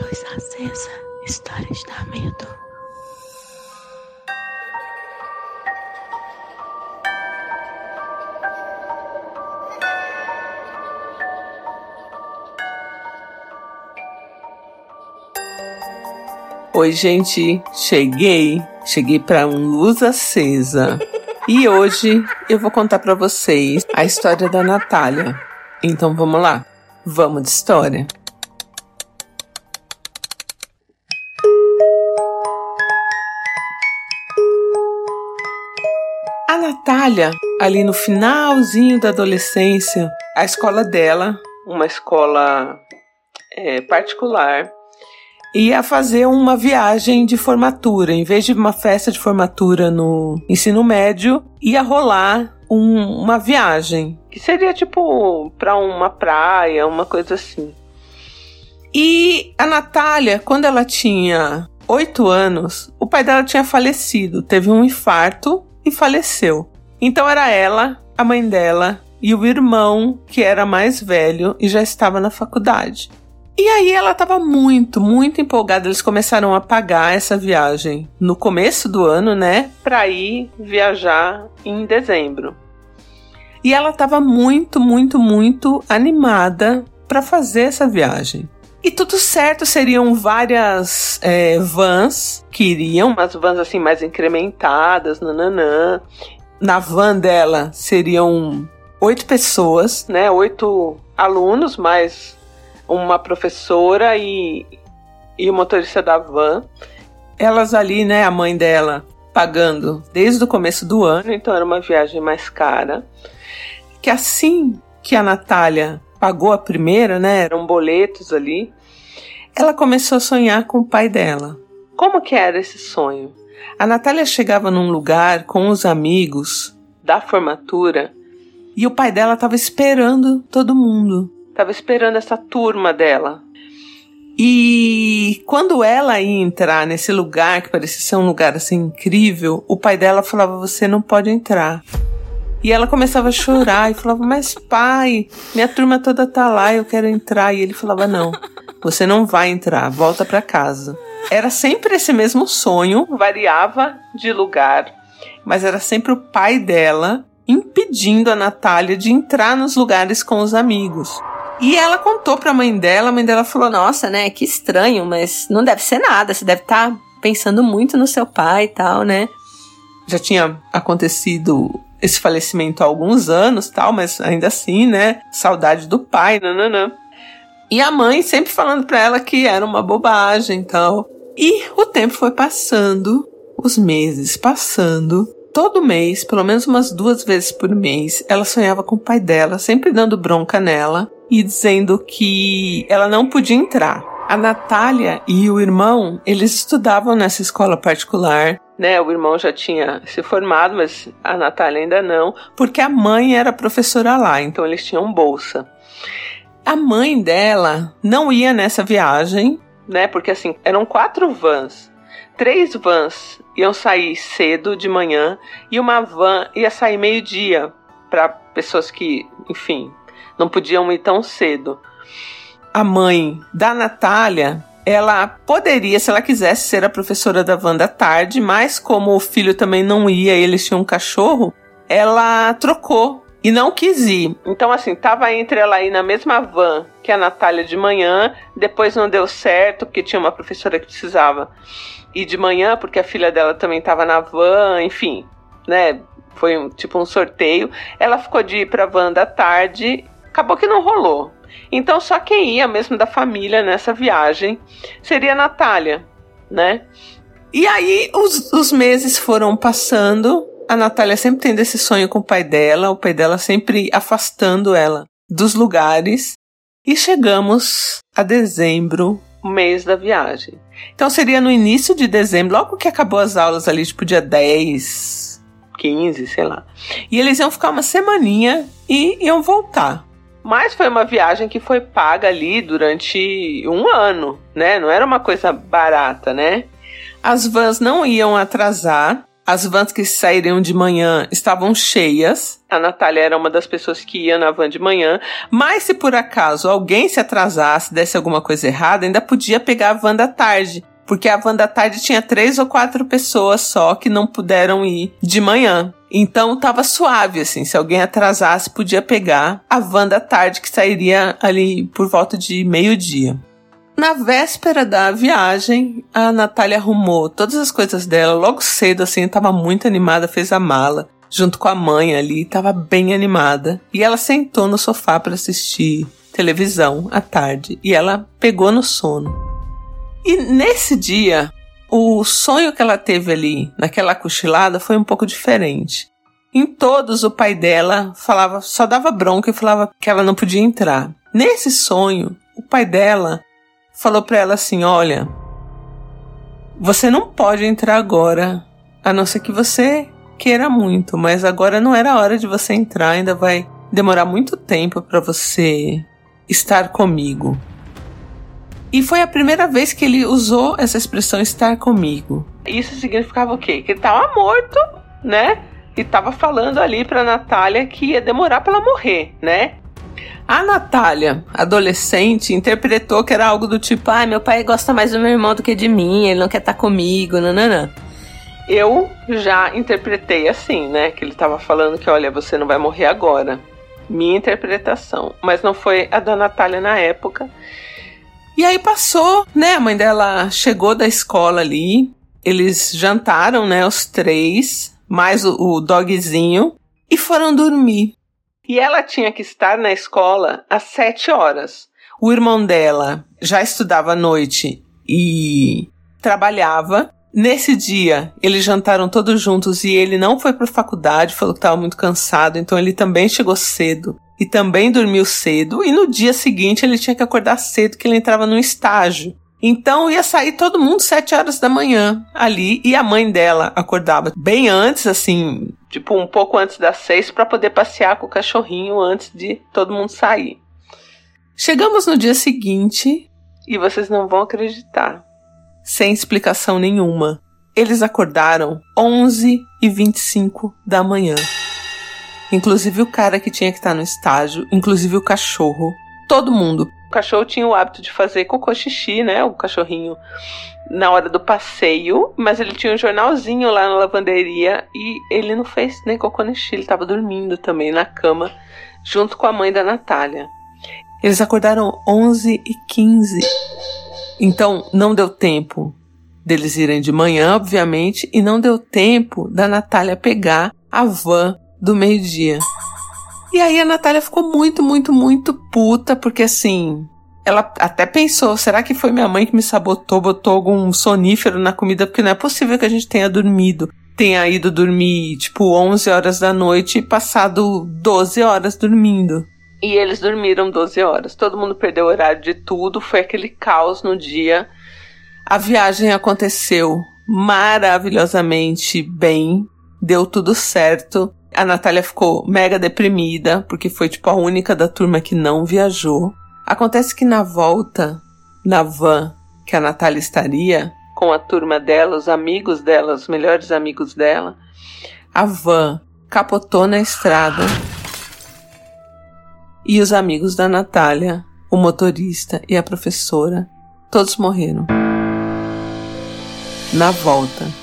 Luz acesa. Histórias da medo. Oi, gente, cheguei. Cheguei para um luz acesa. E hoje eu vou contar para vocês a história da Natália. Então vamos lá. Vamos de história. A Natália, ali no finalzinho da adolescência, a escola dela, uma escola é, particular, ia fazer uma viagem de formatura. Em vez de uma festa de formatura no ensino médio, ia rolar um, uma viagem. Que seria tipo para uma praia, uma coisa assim. E a Natália, quando ela tinha oito anos, o pai dela tinha falecido, teve um infarto e faleceu. Então era ela, a mãe dela e o irmão, que era mais velho e já estava na faculdade. E aí ela estava muito, muito empolgada. Eles começaram a pagar essa viagem no começo do ano, né, para ir viajar em dezembro. E ela estava muito, muito, muito animada para fazer essa viagem. E tudo certo, seriam várias é, vans que iriam, umas vans assim mais incrementadas, nananã. Na van dela seriam oito pessoas, né? Oito alunos, mais uma professora e, e o motorista da van. Elas ali, né, a mãe dela pagando desde o começo do ano, então era uma viagem mais cara. Que assim que a Natália pagou a primeira, né, eram boletos ali, ela começou a sonhar com o pai dela. Como que era esse sonho? A Natália chegava num lugar com os amigos da formatura e o pai dela estava esperando todo mundo. Tava esperando essa turma dela. E quando ela ia entrar nesse lugar, que parecia ser um lugar assim incrível, o pai dela falava: Você não pode entrar. E ela começava a chorar e falava: Mas pai, minha turma toda tá lá, eu quero entrar. E ele falava: Não, você não vai entrar, volta para casa. Era sempre esse mesmo sonho, variava de lugar, mas era sempre o pai dela impedindo a Natália de entrar nos lugares com os amigos. E ela contou pra mãe dela, a mãe dela falou: Nossa, né, que estranho, mas não deve ser nada, você deve estar tá pensando muito no seu pai e tal, né? Já tinha acontecido esse falecimento há alguns anos, tal, mas ainda assim, né? Saudade do pai, nananã. E a mãe sempre falando pra ela que era uma bobagem tal. E o tempo foi passando, os meses passando. Todo mês, pelo menos umas duas vezes por mês, ela sonhava com o pai dela, sempre dando bronca nela e dizendo que ela não podia entrar. A Natália e o irmão, eles estudavam nessa escola particular, né? O irmão já tinha se formado, mas a Natália ainda não, porque a mãe era professora lá, então eles tinham bolsa. A mãe dela não ia nessa viagem, né? Porque assim, eram quatro vans. Três vans iam sair cedo de manhã e uma van ia sair meio-dia para pessoas que, enfim, não podiam ir tão cedo. A mãe da Natália, ela poderia, se ela quisesse, ser a professora da Wanda tarde, mas como o filho também não ia, eles tinham um cachorro, ela trocou e não quis ir. Então, assim, tava entre ela ir na mesma van que a Natália de manhã, depois não deu certo, porque tinha uma professora que precisava ir de manhã, porque a filha dela também estava na van, enfim, né? Foi um, tipo um sorteio. Ela ficou de ir pra van da tarde acabou que não rolou. Então só quem ia mesmo da família nessa viagem seria a Natália, né? E aí os, os meses foram passando. A Natália sempre tendo esse sonho com o pai dela, o pai dela sempre afastando ela dos lugares. E chegamos a dezembro, mês da viagem. Então seria no início de dezembro, logo que acabou as aulas ali, tipo dia 10, 15, sei lá. E eles iam ficar uma semaninha e iam voltar. Mas foi uma viagem que foi paga ali durante um ano, né? Não era uma coisa barata, né? As vans não iam atrasar, As vans que sairiam de manhã estavam cheias. A Natália era uma das pessoas que ia na van de manhã. Mas se por acaso alguém se atrasasse, desse alguma coisa errada, ainda podia pegar a van da tarde. Porque a van da tarde tinha três ou quatro pessoas só que não puderam ir de manhã. Então tava suave, assim. Se alguém atrasasse, podia pegar a van da tarde que sairia ali por volta de meio-dia. Na véspera da viagem, a Natália arrumou todas as coisas dela logo cedo, assim, estava muito animada, fez a mala, junto com a mãe ali, estava bem animada. E ela sentou no sofá para assistir televisão à tarde e ela pegou no sono. E nesse dia, o sonho que ela teve ali, naquela cochilada, foi um pouco diferente. Em todos, o pai dela falava, só dava bronca e falava que ela não podia entrar. Nesse sonho, o pai dela falou para ela assim: Olha, você não pode entrar agora, a não ser que você queira muito, mas agora não era a hora de você entrar, ainda vai demorar muito tempo para você estar comigo. E foi a primeira vez que ele usou essa expressão estar comigo. Isso significava o quê? Que ele estava morto, né? E estava falando ali para Natália que ia demorar para ela morrer, né? A Natália, adolescente, interpretou que era algo do tipo: ah, meu pai gosta mais do meu irmão do que de mim, ele não quer estar tá comigo, nananã. Eu já interpretei assim, né? Que ele estava falando que, olha, você não vai morrer agora. Minha interpretação. Mas não foi a da Natália na época. E aí passou, né? A mãe dela chegou da escola ali. Eles jantaram, né? Os três, mais o, o dogzinho, e foram dormir. E ela tinha que estar na escola às sete horas. O irmão dela já estudava à noite e trabalhava. Nesse dia, eles jantaram todos juntos e ele não foi para a faculdade, falou que estava muito cansado, então ele também chegou cedo e também dormiu cedo. E no dia seguinte, ele tinha que acordar cedo, que ele entrava num estágio. Então ia sair todo mundo sete horas da manhã ali e a mãe dela acordava bem antes, assim, tipo um pouco antes das seis, para poder passear com o cachorrinho antes de todo mundo sair. Chegamos no dia seguinte e vocês não vão acreditar, sem explicação nenhuma. Eles acordaram 11 e 25 da manhã. Inclusive o cara que tinha que estar no estágio, inclusive o cachorro, todo mundo cachorro tinha o hábito de fazer cocô xixi, né? O cachorrinho na hora do passeio, mas ele tinha um jornalzinho lá na lavanderia e ele não fez nem cocô nem xixi, ele estava dormindo também na cama junto com a mãe da Natália. Eles acordaram 11 e 15. Então não deu tempo deles irem de manhã, obviamente, e não deu tempo da Natália pegar a van do meio-dia. E aí a Natália ficou muito, muito, muito puta, porque assim, ela até pensou: será que foi minha mãe que me sabotou, botou algum sonífero na comida? Porque não é possível que a gente tenha dormido. Tenha ido dormir tipo 11 horas da noite e passado 12 horas dormindo. E eles dormiram 12 horas. Todo mundo perdeu o horário de tudo. Foi aquele caos no dia. A viagem aconteceu maravilhosamente bem. Deu tudo certo. A Natália ficou mega deprimida, porque foi tipo a única da turma que não viajou. Acontece que na volta, na van que a Natália estaria, com a turma dela, os amigos dela, os melhores amigos dela, a van capotou na estrada. E os amigos da Natália, o motorista e a professora, todos morreram. Na volta.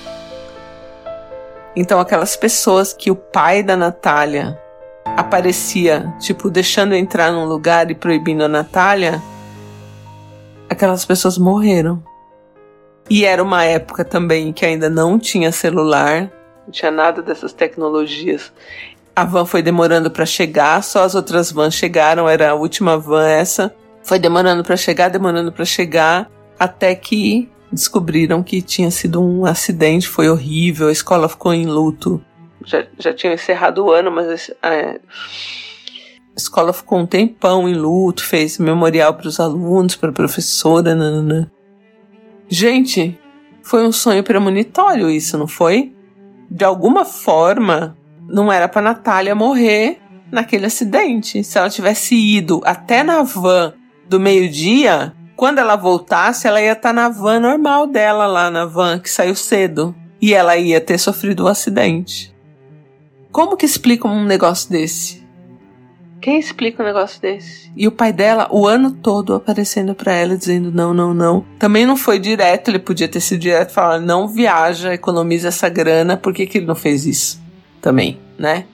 Então, aquelas pessoas que o pai da Natália aparecia, tipo, deixando entrar num lugar e proibindo a Natália, aquelas pessoas morreram. E era uma época também que ainda não tinha celular, não tinha nada dessas tecnologias. A van foi demorando para chegar, só as outras vans chegaram, era a última van essa. Foi demorando para chegar, demorando para chegar, até que descobriram que tinha sido um acidente, foi horrível, a escola ficou em luto. Já, já tinha encerrado o ano, mas é, a escola ficou um tempão em luto, fez memorial para os alunos, para a professora. Nanana. Gente, foi um sonho premonitório isso, não foi? De alguma forma, não era para Natália morrer naquele acidente. Se ela tivesse ido até na van do meio-dia, quando ela voltasse, ela ia estar tá na van normal dela lá, na van que saiu cedo. e ela ia ter sofrido um acidente. Como que explica um negócio desse? Quem explica um negócio desse? E o pai dela, o ano todo, aparecendo para ela, dizendo não, não, não. Também não foi direto, ele podia ter sido direto e falar: não viaja, economiza essa grana, por que, que ele não fez isso? Também, né?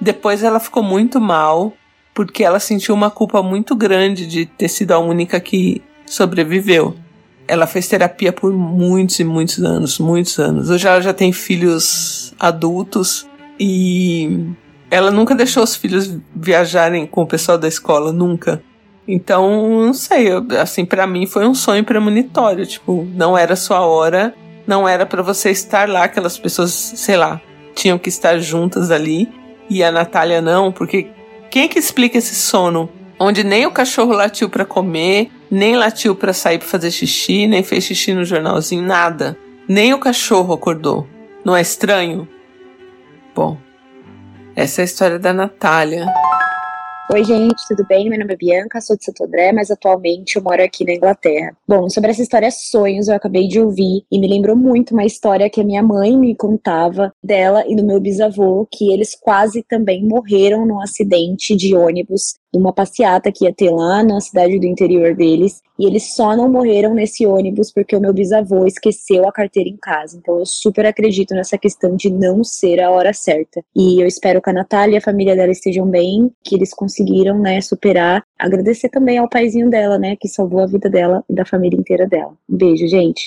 Depois ela ficou muito mal, porque ela sentiu uma culpa muito grande de ter sido a única que sobreviveu. Ela fez terapia por muitos e muitos anos, muitos anos. Hoje ela já tem filhos adultos e ela nunca deixou os filhos viajarem com o pessoal da escola, nunca. Então, não sei, assim, para mim foi um sonho premonitório, tipo, não era sua hora, não era para você estar lá, aquelas pessoas, sei lá, tinham que estar juntas ali, e a Natália não, porque quem que explica esse sono? Onde nem o cachorro latiu para comer, nem latiu para sair para fazer xixi, nem fez xixi no jornalzinho, nada. Nem o cachorro acordou. Não é estranho? Bom, essa é a história da Natália. Oi, gente, tudo bem? Meu nome é Bianca, sou de Santo André, mas atualmente eu moro aqui na Inglaterra. Bom, sobre essa história Sonhos, eu acabei de ouvir e me lembrou muito uma história que a minha mãe me contava dela e do meu bisavô, que eles quase também morreram num acidente de ônibus uma passeata que ia ter lá na cidade do interior deles. E eles só não morreram nesse ônibus porque o meu bisavô esqueceu a carteira em casa. Então eu super acredito nessa questão de não ser a hora certa. E eu espero que a Natália e a família dela estejam bem, que eles conseguiram, né, superar. Agradecer também ao paizinho dela, né, que salvou a vida dela e da família inteira dela. Um beijo, gente.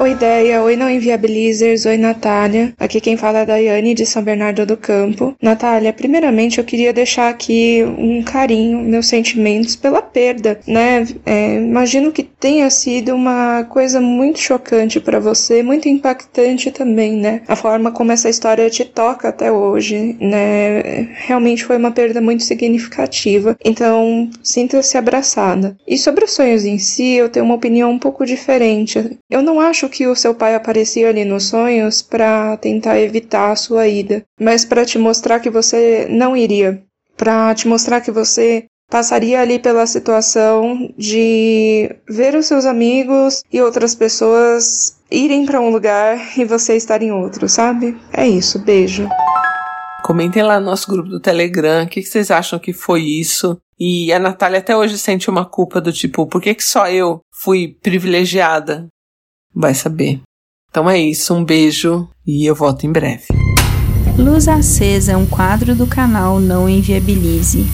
Oi, Ideia. Oi, não inviabilizers. Oi, Natália. Aqui quem fala é a Daiane de São Bernardo do Campo. Natália, primeiramente eu queria deixar aqui um carinho, meus sentimentos pela perda, né? É, imagino que tenha sido uma coisa muito chocante para você, muito impactante também, né? A forma como essa história te toca até hoje, né? Realmente foi uma perda muito significativa. Então, sinta-se abraçada. E sobre os sonhos em si, eu tenho uma opinião um pouco diferente. Eu não que o seu pai aparecia ali nos sonhos para tentar evitar a sua ida, mas para te mostrar que você não iria, para te mostrar que você passaria ali pela situação de ver os seus amigos e outras pessoas irem para um lugar e você estar em outro, sabe? É isso, beijo. Comentem lá no nosso grupo do Telegram o que, que vocês acham que foi isso. E a Natália até hoje sente uma culpa do tipo, por que, que só eu fui privilegiada? Vai saber. Então é isso, um beijo e eu volto em breve. Luz Acesa é um quadro do canal Não Inviabilize.